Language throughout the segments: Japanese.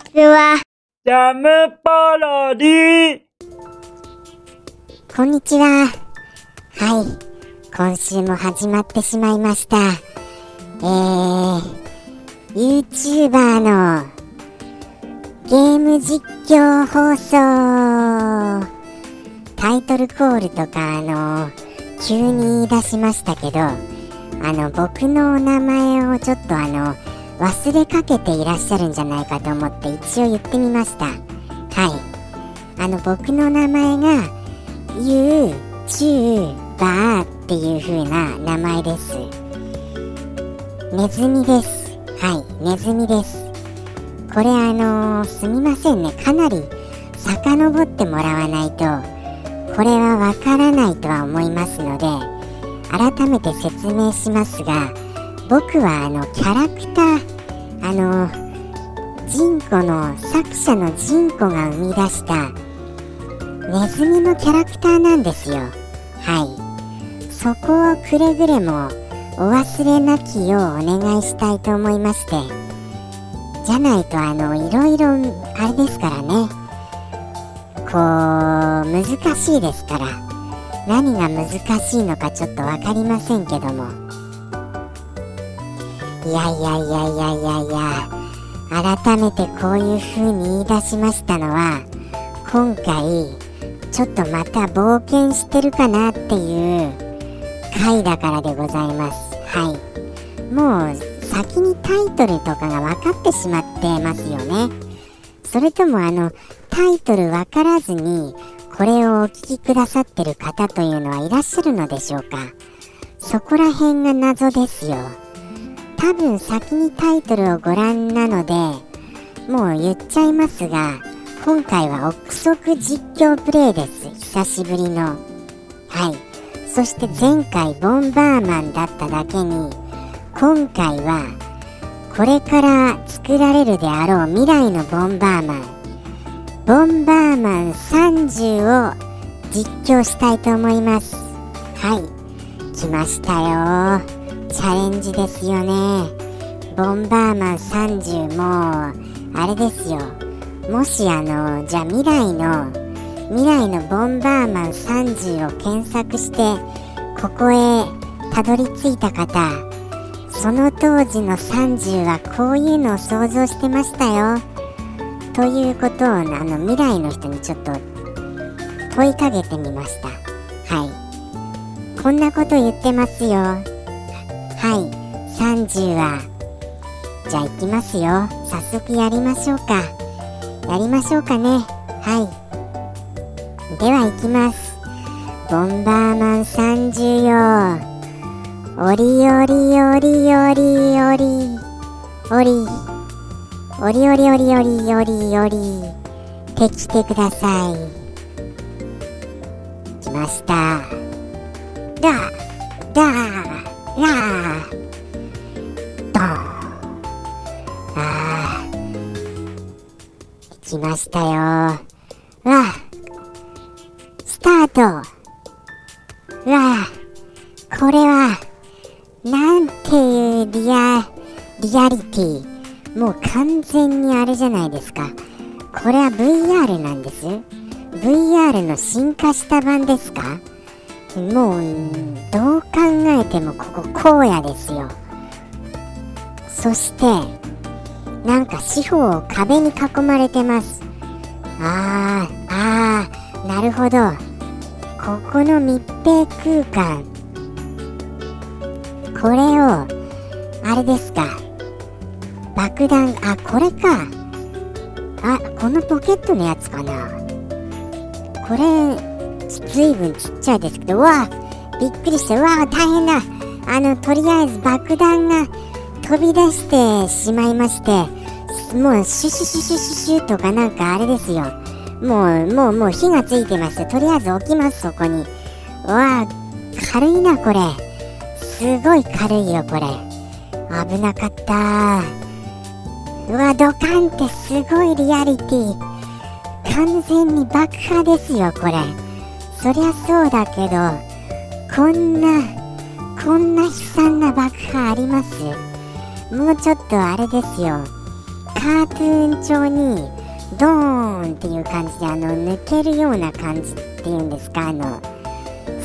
ちは。ジャムパロディこんにちは。はい。今週も始まってしまいました。えー、YouTuber のゲーム実況放送。タイトルコールとか、あの、急に言い出しましたけど、あの、僕のお名前をちょっとあの、忘れかけていらっしゃるんじゃないかと思って一応言ってみました。はい。あの、僕の名前が、youtube っていう風な名前です。ネズミです。はい、ネズミです。これあのーすみませんね。かなり遡ってもらわないと、これはわからないとは思いますので、改めて説明しますが、僕はあの、キャラクター、あのジンコの作者のジンコが生み出したネズミのキャラクターなんですよ。はい。そこをくれぐれもお忘れなきようお願いしたいと思いまして。じゃないとあの、いろいろあれですからね。こう、難しいですから。何が難しいのかちょっとわかりませんけども。いやいやいやいやいやいや。改めてこういう風に言い出しましたのは、今回、ちょっとまた冒険してるかなっていう回だからでございます。はい。もう先にタイトルとかが分かってしまってますよね。それともあのタイトル分からずにこれをお聞きくださってる方というのはいらっしゃるのでしょうかそこら辺が謎ですよ。多分先にタイトルをご覧なのでもう言っちゃいますが今回は憶測実況プレイです。久しぶりの。はい。そして前回ボンバーマンだっただけに今回はこれから作られるであろう未来のボンバーマン。ボンバーマン30を実況したいと思います。はい。来ましたよ。チャレンジですよね。ボンバーマン30もうあれですよ。もしあのじゃあ未来の未来のボンバーマン30を検索してここへたどり着いた方その当時の30はこういうのを想像してましたよ。ということをあの未来の人にちょっと問いかけてみました。はい。こんなこと言ってますよ。はい。30は。じゃあ行きますよ。早速やりましょうか。やりましょうかね。はい。では行きます。ボンバーマン30よおりおりおりおりおりおり。おりおりおりおりおりおり。てきてください。来ました。だだらドンあー来ましたよわスタート。わこれはなんていうリアリアリティ。もう完全にあれじゃないですか。これは VR なんです。VR の進化した版ですか？もうどう考えてもここ荒野ですよ。そしてなんか四方を壁に囲まれてます。あーあーなるほど。ここの密閉空間。これをあれですか。爆弾あこれか。あこのポケットのやつかな。これずいぶんちっちゃいですけどうわびっくりした。うわ大変だ。あのとりあえず爆弾が飛び出してしまいましてもうシュシュシュシュシュシュとかなんかあれですよ。もうもうもう火がついてますとりあえず置きますそこに。うわ軽いなこれ。すごい軽いよこれ。危なかった。うわドカンってすごいリアリティ。完全に爆破ですよこれ。そりゃそうだけどこんなこんな悲惨な爆破あります？もうちょっとあれですよ。カートゥーン調にドーンっていう感じであの抜けるような感じっていうんですか？あの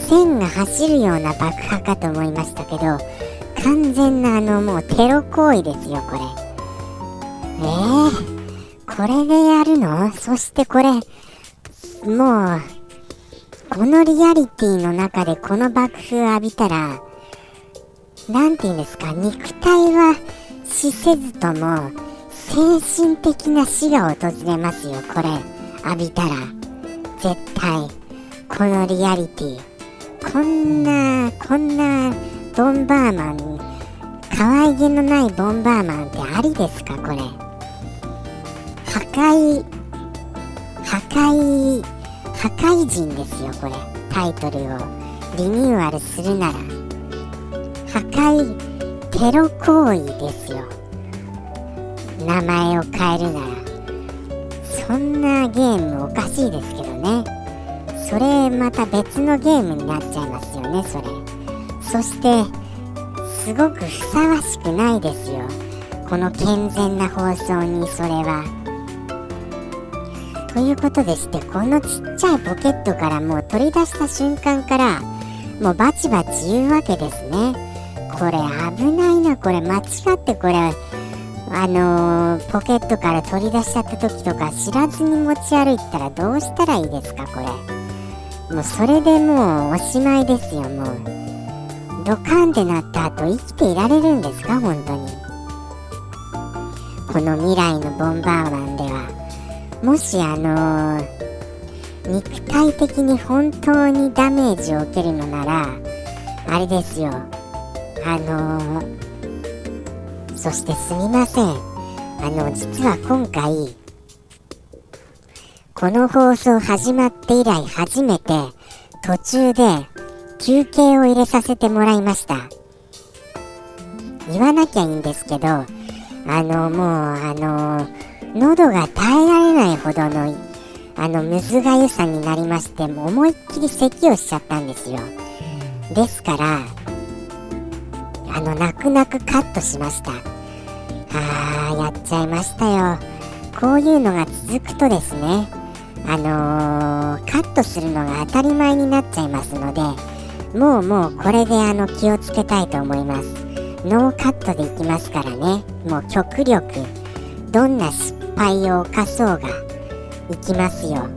線が走るような爆破かと思いましたけど完全なあのもうテロ行為ですよこれ。えー、これでやるの？そしてこれもうこのリアリティの中でこの爆風浴びたら何て言うんですか肉体は死せずとも精神的な死が訪れますよこれ。浴びたら。絶対。このリアリティ。こんなこんなボンバーマン可愛げのないボンバーマンってありですかこれ。破壊破壊破壊人ですよこれ。タイトルをリニューアルするなら。破壊テロ行為ですよ。名前を変えるなら。そんなゲームおかしいですけどね。それまた別のゲームになっちゃいますよねそれ。そしてすごくふさわしくないですよ。この健全な放送にそれは。ということでしてこのちっちゃいポケットからもう取り出した瞬間からもうバチバチ言うわけですね。これ危ないなこれ。間違ってこれあのー、ポケットから取り出しちゃった時とか知らずに持ち歩いたらどうしたらいいですかこれ。もうそれでもうおしまいですよもう。ドカンってなった後生きていられるんですか本当に。この未来のボンバーマンで。もしあのー、肉体的に本当にダメージを受けるのならあれですよあのーそしてすみません。あの、実は今回、この放送始まって以来初めて途中で休憩を入れさせてもらいました。言わなきゃいいんですけど、あの、もう、あの、喉が耐えられないほどの、あの、むずがゆさになりまして、も思いっきり咳をしちゃったんですよ。ですから、あの、泣く泣くカットしました。あーやっちゃいましたよこういうのが続くとですねあのー、カットするのが当たり前になっちゃいますのでもうもうこれであの気をつけたいと思いますノーカットでいきますからねもう極力どんな失敗を犯そうがいきますよ。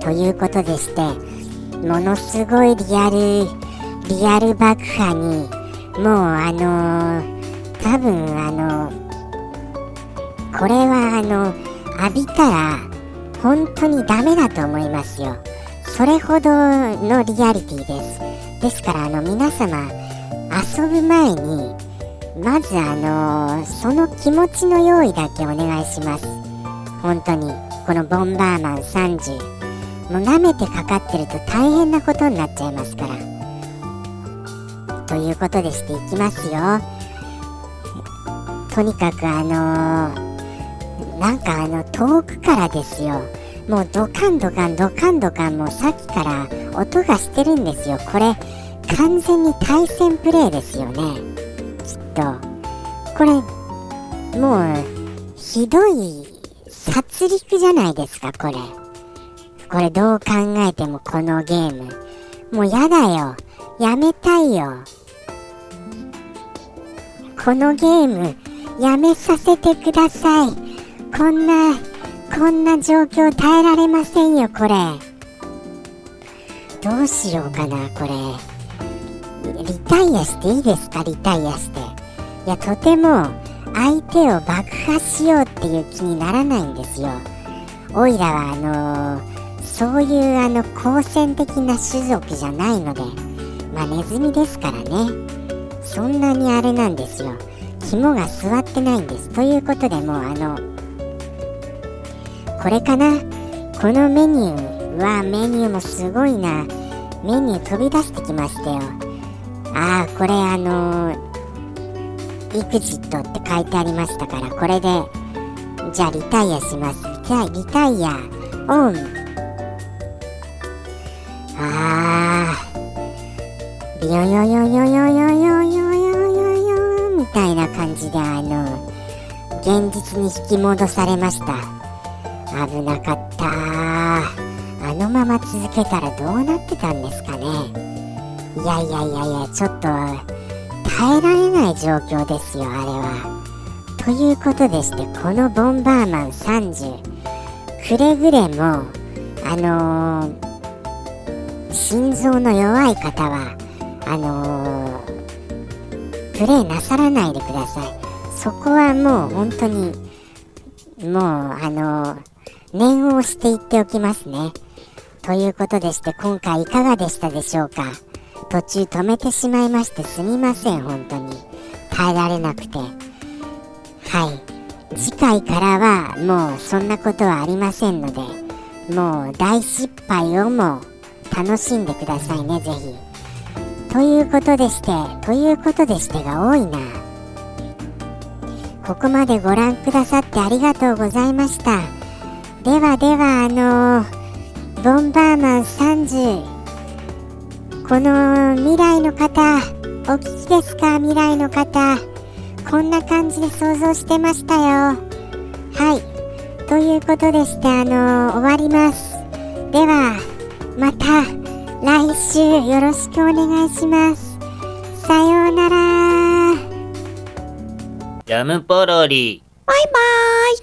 ということでしてものすごいリアルリアル爆破にもうあのー多分あのこれはあの浴びたら本当にダメだと思いますよ。それほどのリアリティです。ですからあの皆様遊ぶ前にまずあのその気持ちの用意だけお願いします。本当にこのボンバーマン30もう舐めてかかってると大変なことになっちゃいますから。ということでしていきますよ。とにかくあのー、なんかあの遠くからですよ。もうドカンドカンドカンドカンもうさっきから音がしてるんですよ。これ完全に対戦プレイですよね。とこれもうひどい殺戮じゃないですかこれ。これどう考えてもこのゲーム。もうやだよ。やめたいよ。このゲームやめさせてください。こんなこんな状況耐えられませんよこれ。どうしようかなこれ。リタイアしていいですかリタイアして。いやとても相手を爆破しようっていう気にならないんですよ。おいらはあのー、そういうあの好戦的な種族じゃないのでまあネズミですからね。そんなにあれなんですよ。肝が据わってないんです。ということでもうあのこれかな？このメニューはメニューもすごいな。メニュー飛び出してきましたよ。ああこれあのー、クジットって書いてありましたからこれでじゃあリタイアします。じゃあリタイアオン。ああビヨヨヨヨヨヨヨヨヨみたいな感じであの現実に引き戻されました危なかったあのまま続けたらどうなってたんですかねいやいやいやいやちょっと耐えられない状況ですよあれは。ということでしてこのボンバーマン30くれぐれもあのー、心臓の弱い方はあのー、プレイなさらないでください。そこはもう本当にもうあのー、念を押していっておきますね。ということでして今回いかがでしたでしょうか？途中止めてしまいましてすみません本当に。耐えられなくて。はい。次回からはもうそんなことはありませんのでもう大失敗をも楽しんでくださいねぜひ。ということでしてということでしてが多いな。ここまでご覧くださってありがとうございました。ではではあのー、ボンバーマン30この未来の方お聞きですか？未来の方。こんな感じで想像してましたよ。はい。ということでしてあのー、終わります。ではまた来週よろしくお願いします。さようなら。ジャムポロリ。バイバーイ